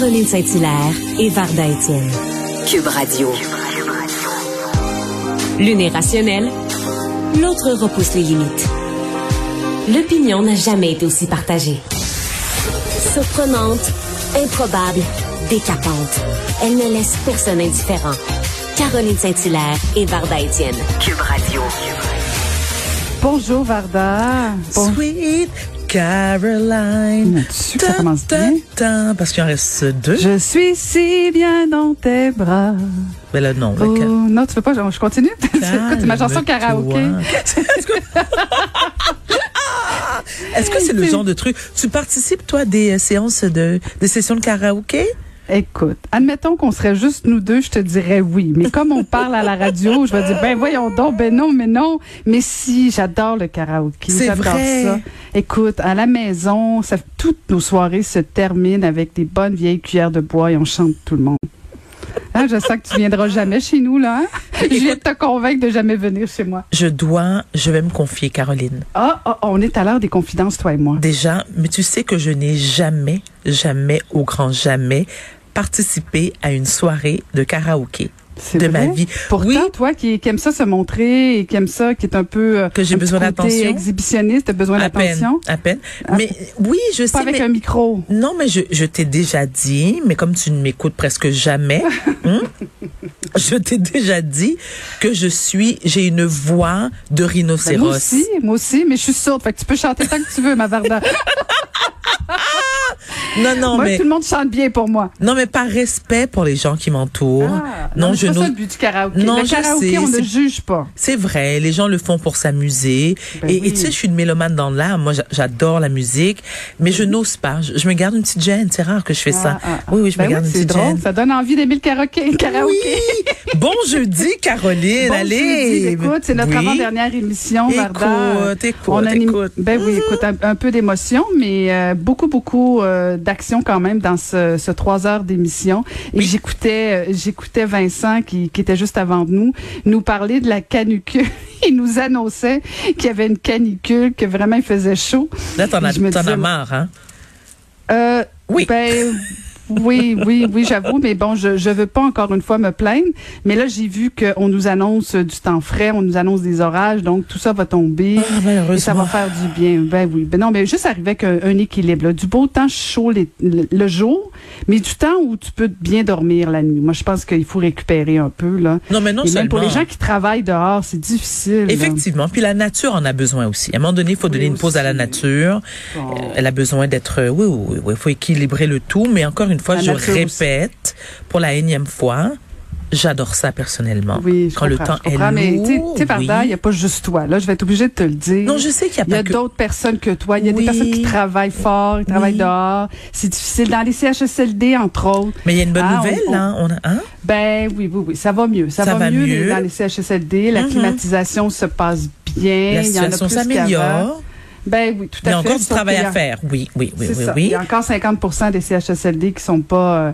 Caroline Saint-Hilaire et Varda Étienne. Cube Radio. L'une est rationnelle, l'autre repousse les limites. L'opinion n'a jamais été aussi partagée. Surprenante, improbable, décapante. Elle ne laisse personne indifférent. Caroline Saint-Hilaire et Varda Étienne. Cube Radio. Bonjour Varda. Bon- Sweet Caroline. Tu ça commence bien. Parce qu'il en reste deux. Je suis si bien dans tes bras. Mais là, non. le Oh, non, tu veux pas, je, je continue? Écoute, ma chanson karaoké? Est-ce que- c'est le genre de truc? Tu participes, toi, des euh, séances de, des sessions de karaoké? Écoute, admettons qu'on serait juste nous deux, je te dirais oui. Mais comme on parle à la radio, je vais dire, ben voyons donc, ben non, mais non. Mais si, j'adore le karaoké. C'est J'adore vrai. ça. Écoute, à la maison, ça, toutes nos soirées se terminent avec des bonnes vieilles cuillères de bois et on chante tout le monde. Hein, je sens que tu viendras jamais chez nous, là. hein? Je viens de te convaincre de jamais venir chez moi. Je dois, je vais me confier, Caroline. Ah, ah, on est à l'heure des confidences, toi et moi. Déjà, mais tu sais que je n'ai jamais, jamais, au grand jamais, participé à une soirée de karaoké de vrai? ma vie. Pourtant, Oui. toi qui, qui aime ça se montrer et qui aime ça, qui est un peu euh, Que j'ai besoin d'attention. exhibitionniste, t'as besoin À peine, d'attention? à peine. À- Mais oui, je sais. Pas avec mais- un micro. Non, mais je, je t'ai déjà dit, mais comme tu ne m'écoutes presque jamais, hein, je t'ai déjà dit que je suis, j'ai une voix de Ben, rhinocéros. moi aussi, moi aussi, mais je suis sourde. Fait que tu peux chanter tant que tu veux, ma Varda. Non, non, moi, mais tout le monde chante bien pour moi. non, mais par respect pour les gens qui m'entourent. Ah, non, je pas ça le but du karaoké. Non, le je karaoké, sais, on ne juge pas. C'est vrai, les gens le font pour s'amuser. Ben et, oui. tu sais, je suis une mélomane dans l'âme. Moi, j'a- j'adore la musique, mais je n'ose pas. Je, je me garde une petite gêne. C'est rare que je fais ça. Ah, ah, ah. Oui, oui, je Ben me garde une petite drôle. gêne. Ça donne envie d'aimer le karaoké. karaoké. Oui! Bon jeudi, Caroline. Bon allez. jeudi, écoute, c'est notre avant-dernière émission, Varda. Écoute, écoute, On a une- écoute. Ben oui, écoute, un, un peu d'émotion, mais euh, beaucoup, beaucoup euh, d'action quand même dans ce, ce trois heures d'émission. Et Oui. j'écoutais, euh, j'écoutais Vincent qui, qui était juste avant nous nous parler de la canicule. Il nous annonçait qu'il y avait une canicule, que vraiment il faisait chaud. Là, t'en as marre, hein? Euh, Oui. Ben, oui, oui, oui, j'avoue, mais bon, je je veux pas encore une fois me plaindre. Mais là, j'ai vu qu'on nous annonce du temps frais, on nous annonce des orages, donc tout ça va tomber. Ah. Et ça va faire du bien. Ben oui. Ben non, mais juste arriver avec un, un équilibre. là. Du beau temps chaud les- le, le jour, mais du temps où tu peux bien dormir la nuit. Moi, je pense qu'il faut récupérer un peu. Là. Non, mais non Et même seulement. pour les gens qui travaillent dehors, c'est difficile. là. Effectivement. Puis la nature en a besoin aussi. À un moment donné, il faut donner une pause à la nature. Bon. Elle a besoin d'être. Oui, oui, oui, oui. Il faut équilibrer le tout. Mais encore une fois, La je aussi. répète pour la énième fois, j'adore ça personnellement. Oui, je Quand le comprends, temps je est comprends, mais tu sais- lourd, Varda, il n'y a pas juste toi. Là, je vais être obligée de te le dire. Non, je sais qu'il y a Il y pas a que. d'autres personnes que toi. Il y a Oui. des personnes qui travaillent fort, qui travaillent Oui. dehors. C'est difficile. Dans les CHSLD, entre autres. Mais il y a une bonne Ah, nouvelle, on-. On a, hein? Ben oui, oui, oui. Ça va mieux. Ça, Ça va mieux, dans les CHSLD. La Mhm. climatisation se passe bien. La situation s'améliore. Ben oui, tout Il y à a fait. encore du travail à faire. Oui, oui, oui, oui, ça. oui. Il y a encore 50 des CHSLD qui sont pas euh,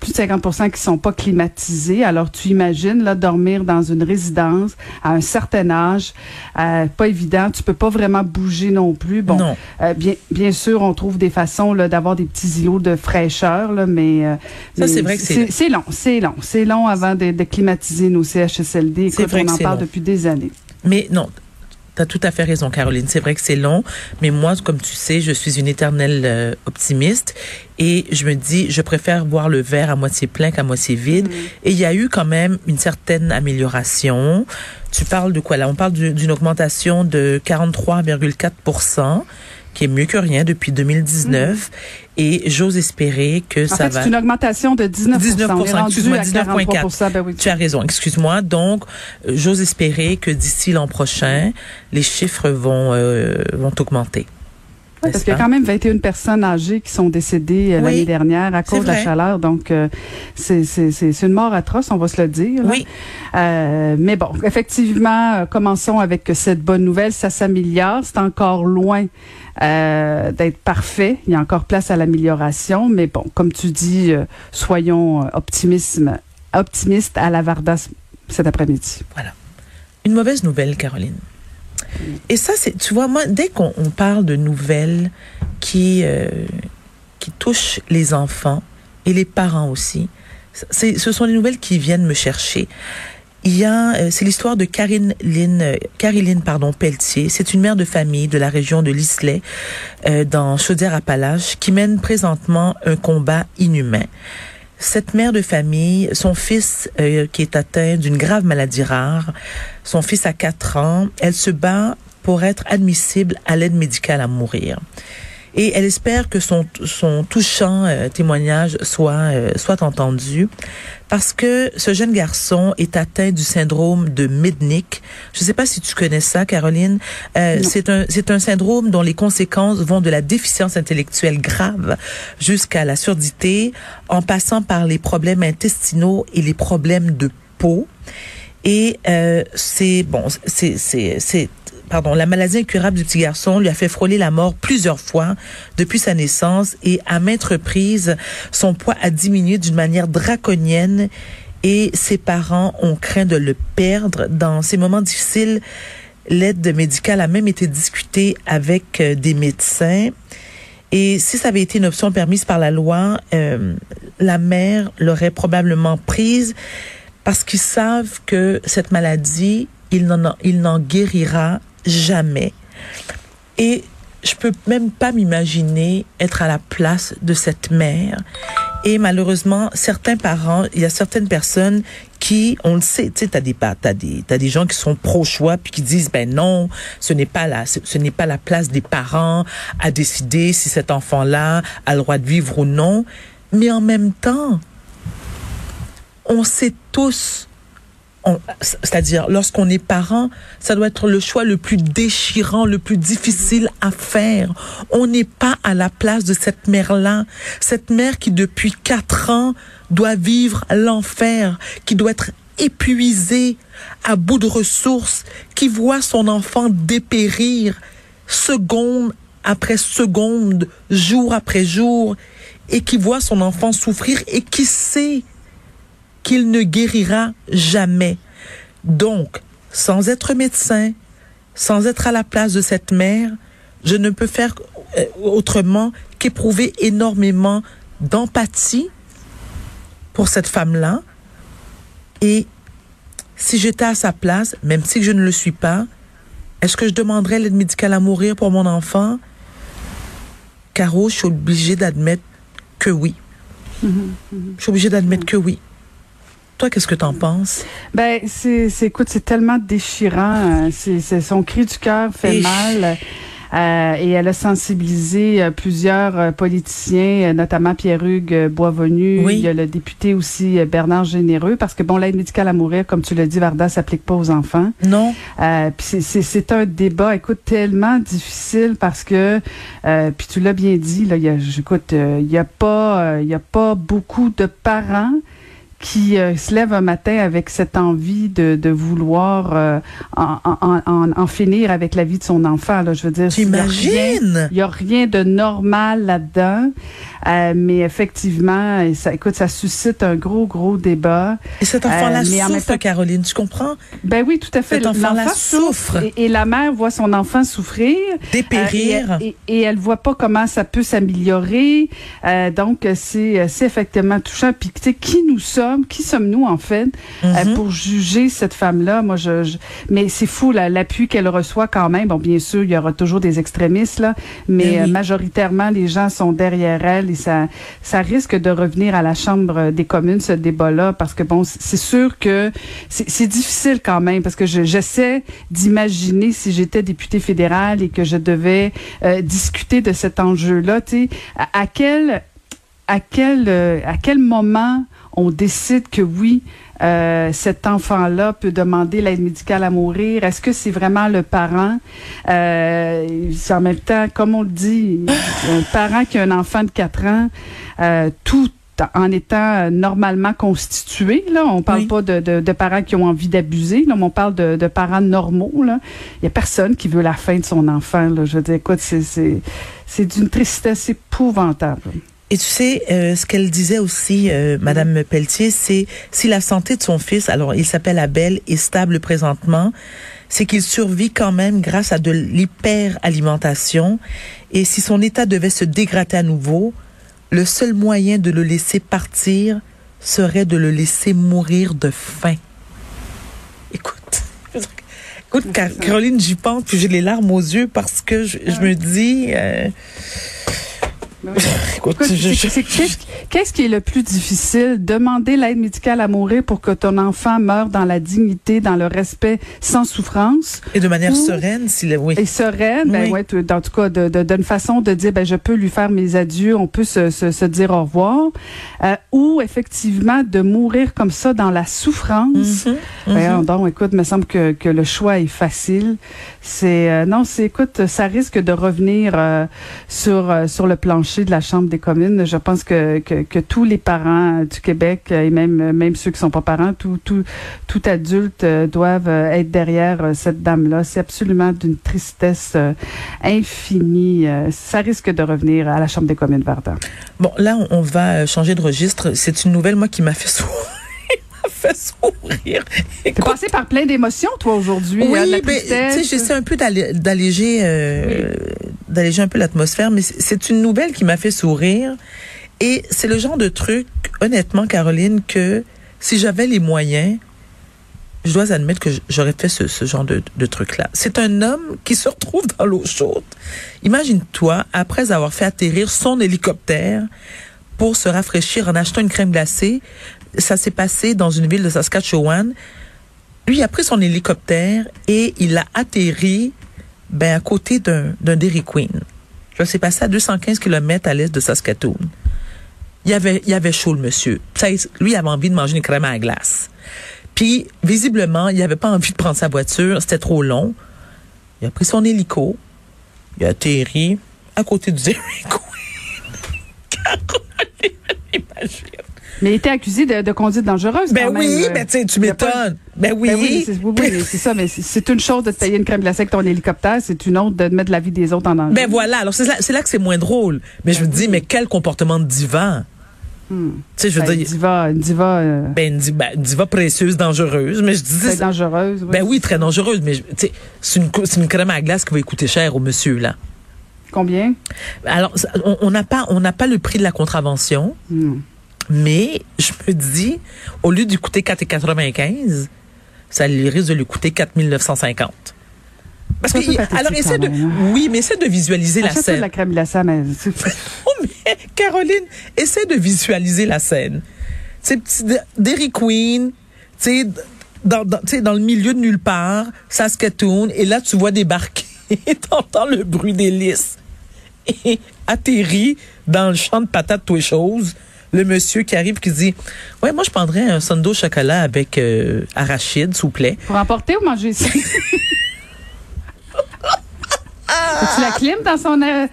plus de 50 qui sont pas climatisés. Alors tu imagines là dormir dans une résidence à un certain âge, euh, pas évident. Tu peux pas vraiment bouger non plus. Bon, Non. euh, bien bien sûr, on trouve des façons là d'avoir des petits îlots de fraîcheur là, mais euh, Ça, c'est vrai que c'est- c'est long, c'est long, c'est long avant de, de climatiser nos CHSLD. C'est Écoute, vrai on en parle long. depuis des années. Mais non, Tu as tout à fait raison, Caroline. C'est vrai que c'est long, mais moi, comme tu sais, je suis une éternelle euh, optimiste et je me dis, je préfère voir le verre à moitié plein qu'à moitié vide. Mm. Et il y a eu quand même une certaine amélioration. Tu parles de quoi là? On parle du- d'une augmentation de 43,4 qui est mieux que rien depuis 2019. Et j'ose espérer que Mm. En ça fait, va. c'est une augmentation de 19 19 On est rendu excuse-moi, à 19,4. 43 ben oui. Tu as raison, excuse-moi. Donc, euh, j'ose espérer que d'ici l'an prochain, les chiffres vont euh, vont augmenter. Parce N'est-ce qu'il y a quand même 21 personnes âgées qui sont décédées euh, Oui, l'année dernière à cause de la chaleur. Donc, euh, c'est une mort atroce, on va se le dire. là. Oui. Euh, mais bon, effectivement, euh, commençons avec cette bonne nouvelle. Ça s'améliore. C'est encore loin d'être parfait. Il y a encore place à l'amélioration. Mais bon, comme tu dis, soyons optimisme, optimistes à la Vardas cet après-midi. Une mauvaise nouvelle, Caroline. Et ça, c'est, tu vois, moi, dès qu'on on parle de nouvelles qui, euh, qui touchent les enfants et les parents aussi, c'est, ce sont des nouvelles qui viennent me chercher. Il y a, euh, c'est l'histoire de Karine Lynn, euh, Caroline, pardon, Pelletier. C'est une mère de famille de la région de l'Islay, euh, dans Chaudière-Appalaches, qui mène présentement un combat inhumain. Cette mère de famille, son fils euh, qui est atteint d'une grave maladie rare, son fils a 4 ans, elle se bat pour être admissible à l'aide médicale à mourir. Et elle espère que son, son touchant euh, témoignage soit, euh, soit entendu parce que ce jeune garçon est atteint du syndrome de Mednick. Je ne sais pas si tu connais ça, Caroline. Euh, c'est un, c'est un syndrome dont les conséquences vont de la déficience intellectuelle grave jusqu'à la surdité, en passant par les problèmes intestinaux et les problèmes de peau. Et euh, c'est bon, c'est c'est c'est pardon, la maladie incurable du petit garçon lui a fait frôler la mort plusieurs fois depuis sa naissance et à maintes reprises, son poids a diminué d'une manière draconienne et ses parents ont craint de le perdre dans ces moments difficiles. L'aide médicale a même été discutée avec euh, des médecins. Et si ça avait été une option permise par la loi, euh, la mère l'aurait probablement prise parce qu'ils savent que cette maladie, il il n'en guérira jamais. Et je peux même pas m'imaginer être à la place de cette mère. Et malheureusement, certains parents, il y a certaines personnes qui, on le sait, tu sais, t'as des, t'as des, t'as des gens qui sont pro-choix puis qui disent, ben non, ce n'est pas la, ce, n'est pas la place des parents à décider si cet enfant-là a le droit de vivre ou non. Mais en même temps, on sait tous c'est-à-dire lorsqu'on est parent, ça doit être le choix le plus déchirant, le plus difficile à faire. On n'est pas à la place de cette mère-là, cette mère qui depuis quatre ans doit vivre l'enfer, qui doit être épuisée, à bout de ressources, qui voit son enfant dépérir seconde après seconde, jour après jour, et qui voit son enfant souffrir et qui sait qu'il ne guérira jamais. Donc, sans être médecin, sans être à la place de cette mère, je ne peux faire euh, autrement qu'éprouver énormément d'empathie pour cette femme-là. Et si j'étais à sa place, même si je ne le suis pas, est-ce que je demanderais l'aide médicale à mourir pour mon enfant? Caro, je suis obligée d'admettre que oui. Je suis obligée d'admettre que oui. Toi, qu'est-ce que t'en penses? Ben, c'est, écoute, c'est tellement déchirant. euh, C'est, son cri du cœur fait Et- mal. Euh, et elle a sensibilisé euh, plusieurs euh, politiciens, notamment Pierre-Hugues Boisvenu. Oui. Il y a le député aussi Bernard Généreux, parce que bon, l'aide médicale à mourir, comme tu l'as dit, Varda, s'applique pas aux enfants. Non? Puis c'est- un débat, écoute, tellement difficile parce que, puis tu l'as bien dit, là, il y a, écoute, il y a pas, il y a pas beaucoup de parents qui euh, se lèvent un matin avec cette envie de, de vouloir euh, en, en, en, en finir avec la vie de son enfant. Là, je veux dire, a T'imagines? il n'y a rien de normal là-dedans, Euh, mais effectivement, ça, écoute, ça suscite un gros, gros débat. Et cet enfant-là souffre, temps- Caroline, tu comprends? Ben oui, tout à fait. Cet enfant-là souffre. Et, et la mère voit son enfant souffrir. Dépérir. Et, et, et elle voit pas comment ça peut s'améliorer. Donc, c'est effectivement touchant. Puis, tu sais, qui nous sommes sommes, qui sommes-nous en fait? Euh, Mhm. pour juger cette femme-là Moi, je, je- mais c'est fou l'appui qu'elle reçoit quand même. Bon, bien sûr, il y aura toujours des extrémistes là, mais Ben oui. euh, majoritairement les gens sont derrière elle et ça, ça risque de revenir à la chambre des communes ce débat-là parce que bon, c'est sûr que c'est difficile quand même parce que je- j'essaie d'imaginer si j'étais députée fédérale et que je devais euh, discuter de cet enjeu-là, tu sais, à, à quel à quel euh, à quel moment on décide que oui euh, cet enfant-là peut demander l'aide médicale à mourir? Est-ce que c'est vraiment le parent euh, c'est en même temps, comme on le dit, un parent qui a un enfant de 4 ans, euh, tout en étant normalement constitué, là, on parle Oui. pas de, de, de parents qui ont envie d'abuser, là, mais on parle de, de parents normaux. Là. Il y a personne qui veut la fin de son enfant. Là. Je veux dire, écoute, c'est, c'est, c'est d'une tristesse épouvantable. Et tu sais, euh, ce qu'elle disait aussi, euh, Madame Pelletier, c'est si la santé de son fils, alors il s'appelle Abel, est stable présentement, c'est qu'il survit quand même grâce à de l'hyperalimentation. Et si son état devait se dégrader à nouveau, le seul moyen de le laisser partir serait de le laisser mourir de faim. Écoute, écoute, Car- Caroline, j'y pense, puis j'ai les larmes aux yeux parce que je, je me dis, euh, Qu'est-ce qui est le plus difficile? Demander l'aide médicale à mourir pour que ton enfant meure dans la dignité, dans le respect, sans souffrance? Et de manière Ou- sereine, si le, oui. Et sereine, ben Oui. ouais, tu- en tout cas, de, de, d'une façon de dire, ben je peux lui faire mes adieux, on peut se, se, se dire au revoir, euh, ou effectivement de mourir comme ça dans la souffrance. Mhm. donc, écoute, me semble que, que le choix est facile. C'est euh, non, c'est écoute, ça risque de revenir euh, sur sur le plancher de la Chambre des communes. Je pense que, tous les parents du Québec et même ceux qui sont pas parents, tout adulte euh, doivent euh, être derrière euh, cette dame là. C'est absolument d'une tristesse infinie. Ça risque de revenir à la Chambre des communes Verdun. Bon, là, on, va changer de registre. C'est une nouvelle, moi, qui m'a fait sourire. Fait sourire. T'es passé par plein d'émotions toi aujourd'hui. oui, hein, de la ben, tu sais, tristesse. j'essaie un peu d'allé- d'alléger, euh, d'alléger un peu l'atmosphère, mais c'est- une nouvelle qui m'a fait sourire. Et c'est le genre de truc, honnêtement, Caroline, que si j'avais les moyens, je dois admettre que j'aurais fait ce, ce genre de, de truc-là. C'est un homme qui se retrouve dans l'eau chaude. Imagine-toi, après avoir fait atterrir son hélicoptère pour se rafraîchir en achetant une crème glacée, ça s'est passé dans une ville de Saskatchewan. Lui a pris son hélicoptère et il a atterri ben, à côté d'un Dairy Queen. Ça s'est passé à 215 km à l'est de Saskatoon. Il y avait, il avait chaud, le monsieur. Lui, il avait envie de manger une crème à la glace. Puis, visiblement, il n'avait pas envie de prendre sa voiture. C'était trop long. Il a pris son hélico. Il a atterri à côté du Dairy Queen. Imagine. Mais il était accusé de, de conduite dangereuse. Ben quand oui, euh. ben tu tu m'étonnes. Ben oui. Ben oui, mais c'est oui, oui, mais c'est ça, mais c'est- une chose de te payer une crème glacée avec ton hélicoptère, c'est une autre de mettre la vie des autres en danger. Ben voilà, alors c'est là, que c'est moins drôle. Mais je me dis, mais quel comportement de diva? Tu sais, je veux Ben, une dire, diva, une diva, euh, ben, une diva, une diva précieuse, dangereuse. Mais je très dangereuse. ben oui, très dangereuse. Mais je- tu sais, c'est une, crème à glace qui va coûter cher au monsieur, là. Combien? Alors, on on n'a pas, on n'a pas le prix de la contravention. Hmm. Mais je me dis, au lieu de lui coûter 4,95, ça lui risque de lui coûter 4 950. Parce que, il- alors, essaie de, même, hein. oui, mais essaie de visualiser la de scène. la crème glacée, Oh, mais Caroline, essaie de visualiser la scène. C'est petit Dairy Queen, tu sais, dans, le milieu de nulle part, Saskatoon, et là, tu vois débarquer, t'entends le bruit des lys. Et atterri dans le champ de patates, toutes les choses, le monsieur qui arrive qui dit, ouais, moi, je prendrais un au chocolat avec euh, arachide, s'il vous plaît. pour emporter ou manger ici? tu la clim dans son, euh,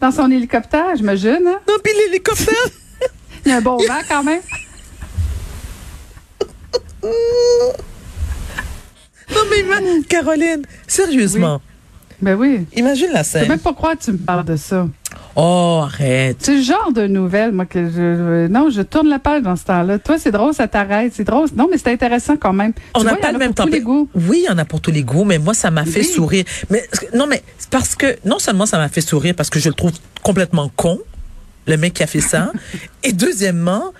dans son hélicoptère, j'imagine, hein? Non, puis l'hélicoptère, Il y a un bon vent quand même. non, mais Caroline, sérieusement, Ben oui. imagine la Je peux scène. même pas croire que tu me parles de ça. Oh, arrête. C'est le genre de nouvelle, moi, que je, non, je tourne la page dans ce temps-là. Toi, c'est drôle, ça t'arrête, c'est drôle. Non, mais c'est intéressant quand même. On n'a pas le même tous temps. les goûts. Oui, en a pour tous les goûts, mais moi, ça m'a fait sourire. Mais non, mais parce que non seulement ça m'a fait sourire parce que je le trouve complètement con, le mec qui a fait ça, et deuxièmement,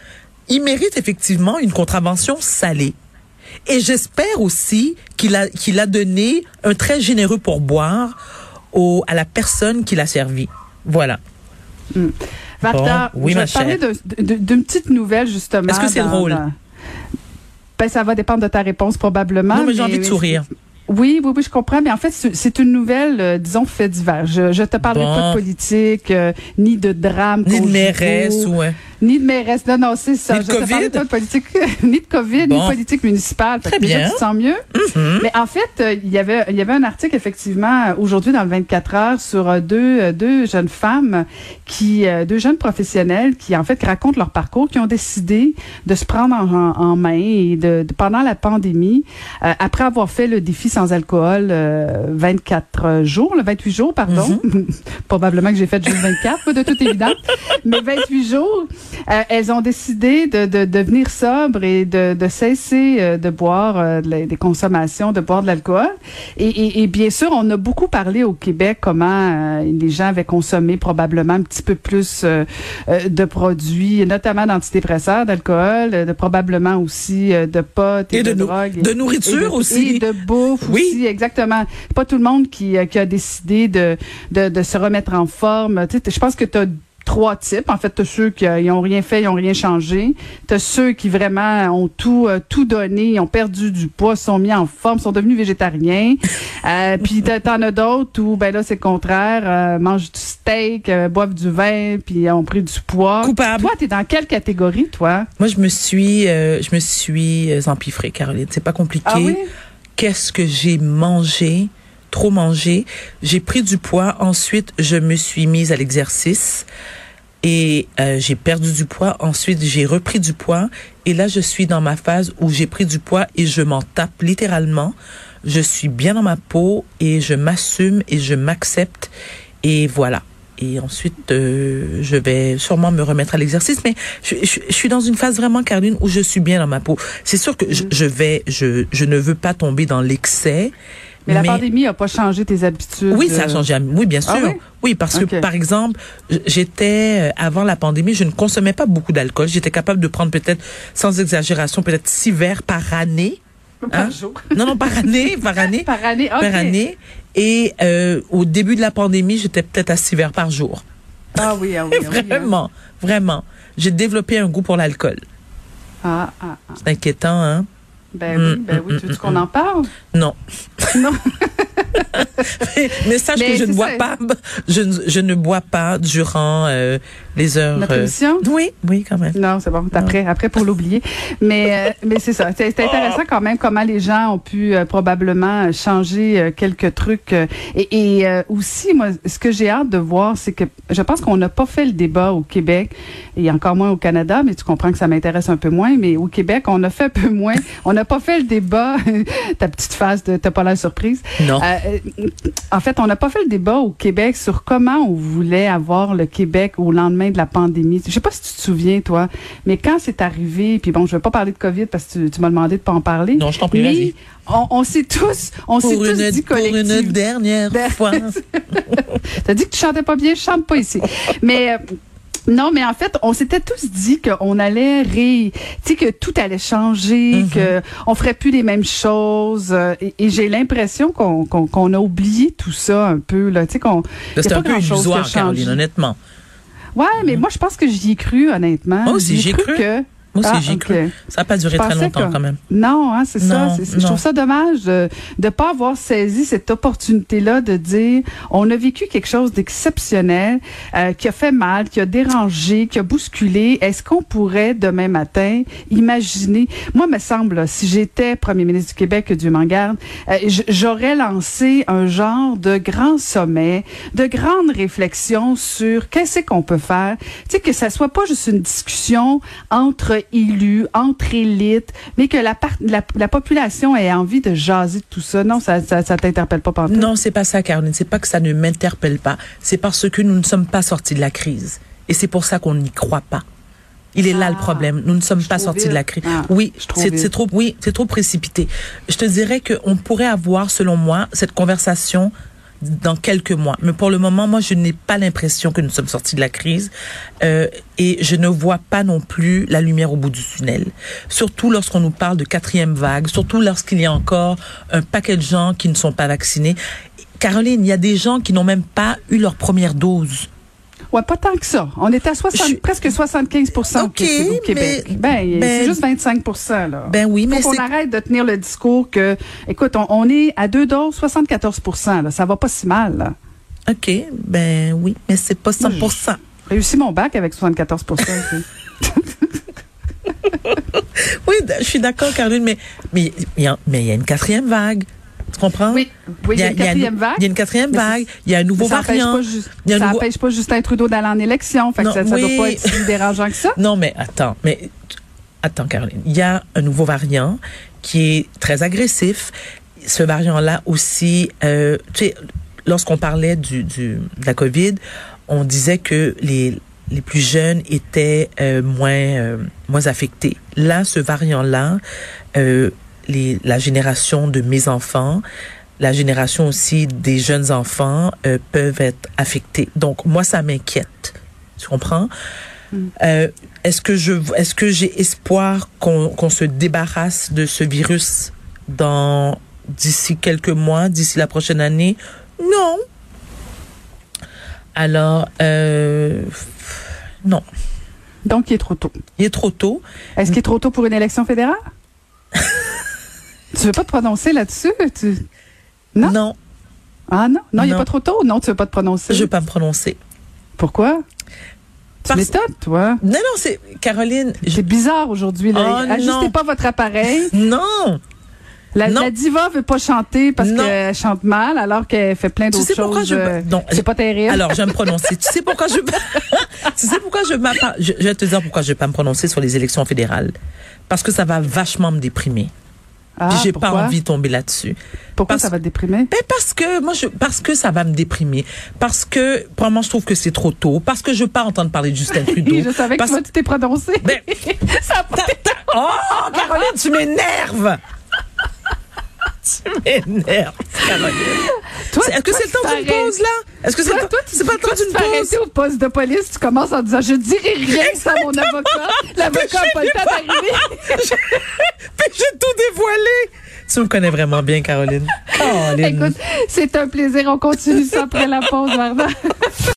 il mérite effectivement une contravention salée. Et j'espère aussi qu'il a, qu'il a donné un très généreux pourboire au, à la personne qui l'a servi. Voilà. Varda, Bon, oui, je ma vais te parler d'une petite nouvelle, justement. Est-ce que c'est drôle? dans- Ben, ça va dépendre de ta réponse, probablement. Non, mais j'ai envie de sourire. Oui, oui, oui, je comprends. Mais en fait, c'est une nouvelle, euh, disons, fait divers. Je, je te parlerai Bon. pas de politique, euh, ni de drame. Ni de mairesse ou... hein. Ni de mairesse. Non, non, c'est ça. Ni de je te parlerai pas de politique, ni de COVID, ni de politique municipale. Très que déjà, bien. tu te sens mieux. Mhm. Mais en fait, euh, il y avait il y avait un article effectivement aujourd'hui dans le 24 heures sur deux deux jeunes femmes qui deux jeunes professionnels qui en fait qui racontent leur parcours, qui ont décidé de se prendre en, en- en main et de, de- pendant la pandémie après avoir fait le défi sans alcool euh, 24 jours, le 28 jours pardon. Probablement que j'ai fait juste 24 moi, de toute évidence, mais 28 jours, euh, elles ont décidé de, de devenir sobres et de, de cesser euh, de boire euh, des consommations, de boire de l'alcool. Et, et, et bien sûr, on a beaucoup parlé au Québec comment euh, les gens avaient consommé probablement un petit peu plus euh, euh, de produits, notamment d'antidépresseurs, d'alcool, euh, de probablement aussi euh, de potes et, Et de drogue. de nourriture et aussi. Et de bouffe Oui. aussi, exactement. Pas tout le monde qui, euh, qui a décidé de, de, de se remettre en forme. Je pense que tu as trois types. En fait, tu ceux qui euh, ils ont rien fait, ils ont rien changé. Tu ceux qui vraiment ont tout euh, tout donné, ils ont perdu du poids, sont mis en forme, sont devenus végétariens. Euh, puis t'en as d'autres où ben là c'est le contraire, euh, mangent du steak, euh, boivent du vin, puis ont pris du poids. Coupable. Toi, t'es dans quelle catégorie, toi? Moi, je me suis, euh, je me suis euh, empiffrée, Caroline. C'est pas compliqué. Ah oui? Qu'est-ce que j'ai mangé? Trop mangé? J'ai pris du poids. Ensuite, je me suis mise à l'exercice. Et euh, j'ai perdu du poids. Ensuite, j'ai repris du poids. Et là, je suis dans ma phase où j'ai pris du poids et je m'en tape littéralement. Je suis bien dans ma peau et je m'assume et je m'accepte. Et voilà. Et ensuite, euh, je vais sûrement me remettre à l'exercice. Mais je, je- je suis dans une phase vraiment, Caroline, où je suis bien dans ma peau. C'est sûr que je, je vais, je, je ne veux pas tomber dans l'excès. Mais la pandémie a pas changé tes habitudes. Oui, ça a euh, changé. Oui, bien sûr. Ah oui? Oui, parce que, par exemple, j'étais, euh, avant la pandémie, je ne consommais pas beaucoup d'alcool. J'étais capable de prendre peut-être, sans exagération, peut-être six verres par année. Par Hein? jour. Non, non, par année, par année. Par année, ok. Par année. Et euh, au début de la pandémie, j'étais peut-être à six verres par jour. Ah oui, ah oui. ah oui, hein. Vraiment, vraiment. J'ai développé un goût pour l'alcool. Ah, ah, ah. C'est inquiétant, hein? Ben oui, Mm, ben oui. mm, Tu veux mm, qu'on en parle? Non. Non. Mais sache Mais que je ne bois ça. pas, je, ne- je ne bois pas durant euh, les heures. Notre euh, émission? Oui, oui, quand même. Non, c'est bon. Après, après pour l'oublier. Mais, euh, mais c'est ça. C'est intéressant quand même comment les gens ont pu probablement changer quelques trucs. et et aussi, moi, ce que j'ai hâte de voir, c'est que je pense qu'on n'a pas fait le débat au Québec et encore moins au Canada, mais tu comprends que ça m'intéresse un peu moins. Mais au Québec, on a fait un peu moins. On n'a pas fait le débat. Ta petite phase de t'as pas l'air surprise. Non. Euh, euh, en fait, on n'a pas fait le débat au Québec sur comment on voulait avoir le Québec au lendemain de la pandémie. Je sais pas si tu te souviens, toi, mais quand c'est arrivé, puis bon, je vais pas parler de COVID parce que tu, tu m'as demandé de pas en parler. Non, je t'en prie, Mais vas-y. on, on s'est tous, on s'est tous une, dit pour une dernière Der- fois. T'as dit que tu chantais pas bien, je chante pas ici. mais euh, non, mais en fait, on s'était tous dit qu'on allait ré, tu sais que tout allait changer, Mhm. que on ferait plus les mêmes choses. euh, et et j'ai l'impression qu'on qu'on qu'on a oublié tout ça un peu là, tu sais qu'on. C'était pas un peu illusoire. Caroline, honnêtement. Ouais, mais moi je pense que j'y ai cru honnêtement. Moi aussi, J'y ai ai cru. que. Moi aussi, Ah, j'y ai ok. cru. Ça n'a pas duré très longtemps, que- quand même. Non, hein, c'est ça. Je trouve ça dommage de ne pas avoir saisi cette opportunité-là de dire on a vécu quelque chose d'exceptionnel euh, qui a fait mal, qui a dérangé, qui a bousculé. Est-ce qu'on pourrait demain matin imaginer? Moi, me semble, si j'étais premier ministre du Québec, que Dieu m'en garde, euh, j'aurais lancé un genre de grand sommet, de grandes réflexions sur qu'est-ce qu'on peut faire. Tu sais que ça soit pas juste une discussion entre élus, entre élites, mais que la, part- la, la population ait envie de jaser de tout ça. Non, ça, ça, ça t'interpelle pas pantoute? Non, c'est pas ça, Caroline. C'est pas que ça ne m'interpelle pas. C'est parce que nous ne sommes pas sortis de la crise. Et c'est pour ça qu'on n'y croit pas. Il est là le Ah, problème. Nous ne sommes pas sortis vite. de la crise. Ah, oui, c'est trop, oui, c'est trop précipité. Je te dirais qu'on pourrait avoir, selon moi, cette conversation dans quelques mois. Mais pour le moment, moi, je n'ai pas l'impression que nous sommes sortis de la crise euh, et je ne vois pas non plus la lumière au bout du tunnel. Surtout lorsqu'on nous parle de quatrième vague, surtout lorsqu'il y a encore un paquet de gens qui ne sont pas vaccinés. Caroline, il y a des gens qui n'ont même pas eu leur première dose. Ouais, pas tant que ça. On était à 60, Je- presque 75 au Ok, Québec- au Québec. mais- ben, ben- c'est juste 25% là. Ben oui, mais Faut qu'on arrête de tenir le discours que, écoute, on, on est à deux doses, 74 là. Ça va pas si mal, là. OK, ben oui, mais c'est pas 100% Réussi mon bac avec 74 aussi. Oui, d- je suis d'accord, Caroline, il mais il y a une quatrième vague. Comprends? Oui, oui, il y a une quatrième vague. Il y a une quatrième vague. Il y a un nouveau ça n'empêche variant. pas, ju- Il y a un ça nouveau- empêche pas Justin Trudeau d'aller en élection. Fait que Non, ça, oui. doit pas être si dérangeant que ça. Non, mais attends, mais attends, Caroline. Il y a un nouveau variant qui est très agressif. Ce variant-là aussi, euh, tu sais, lorsqu'on parlait du, du, de la COVID, on disait que les, les plus jeunes étaient euh, moins, euh, moins affectés. Là, ce variant-là, les, la génération de mes enfants, la génération aussi des jeunes enfants euh, peuvent être affectés. Donc, moi, ça m'inquiète. Tu comprends? Euh, est-ce que je, est-ce que j'ai espoir qu'on qu'on se débarrasse de ce virus dans d'ici quelques mois, d'ici la prochaine année? Non. Alors, euh, non, Donc, il est trop tôt. il est trop tôt. Est-ce qu'il est trop tôt pour une élection fédérale? tu veux pas te prononcer là-dessus? Tu... Non? non Ah non? Non, il n'est pas trop tôt? Non, tu veux pas te prononcer? je veux pas me prononcer. Pourquoi? Tu Parce- m'étonnes, toi. Non, non, c'est Caroline. je- C'est bizarre aujourd'hui. là. Oh, Ajustez non. pas votre appareil. non. La, la diva veut pas chanter parce qu'elle chante mal alors qu'elle fait plein Tu d'autres sais pourquoi choses. je- euh, non, c'est pas terrible. Alors, je vais me prononcer. tu sais pourquoi je Tu sais pourquoi je je, je vais te dire pourquoi je vais pas me prononcer sur les élections fédérales. Parce que ça va vachement me déprimer. Ah, Puis j'ai pas envie de tomber là-dessus. Pourquoi parce- ça va te déprimer? Ben parce que moi je parce que ça va me déprimer. Parce que vraiment je trouve que c'est trop tôt. Parce que je veux pas entendre parler de Justin Trudeau. je savais que parce... toi, tu t'es prononcé. Ben, ça a pas- Oh, Caroline, tu m'énerves. Tu m'énerves, Caroline. Est-ce que c'est le temps d'une pause là? Est-ce que c'est le temps C'est pas le toi, temps d'une pause? au poste de police, tu commences en disant je dirai rien ça à mon avocat. L'avocat n'a pas le temps d'arriver. Puis j'ai tout dévoilé. Tu me connais vraiment bien, Caroline. Caroline. Écoute, c'est un plaisir. On continue ça après la pause, Varda.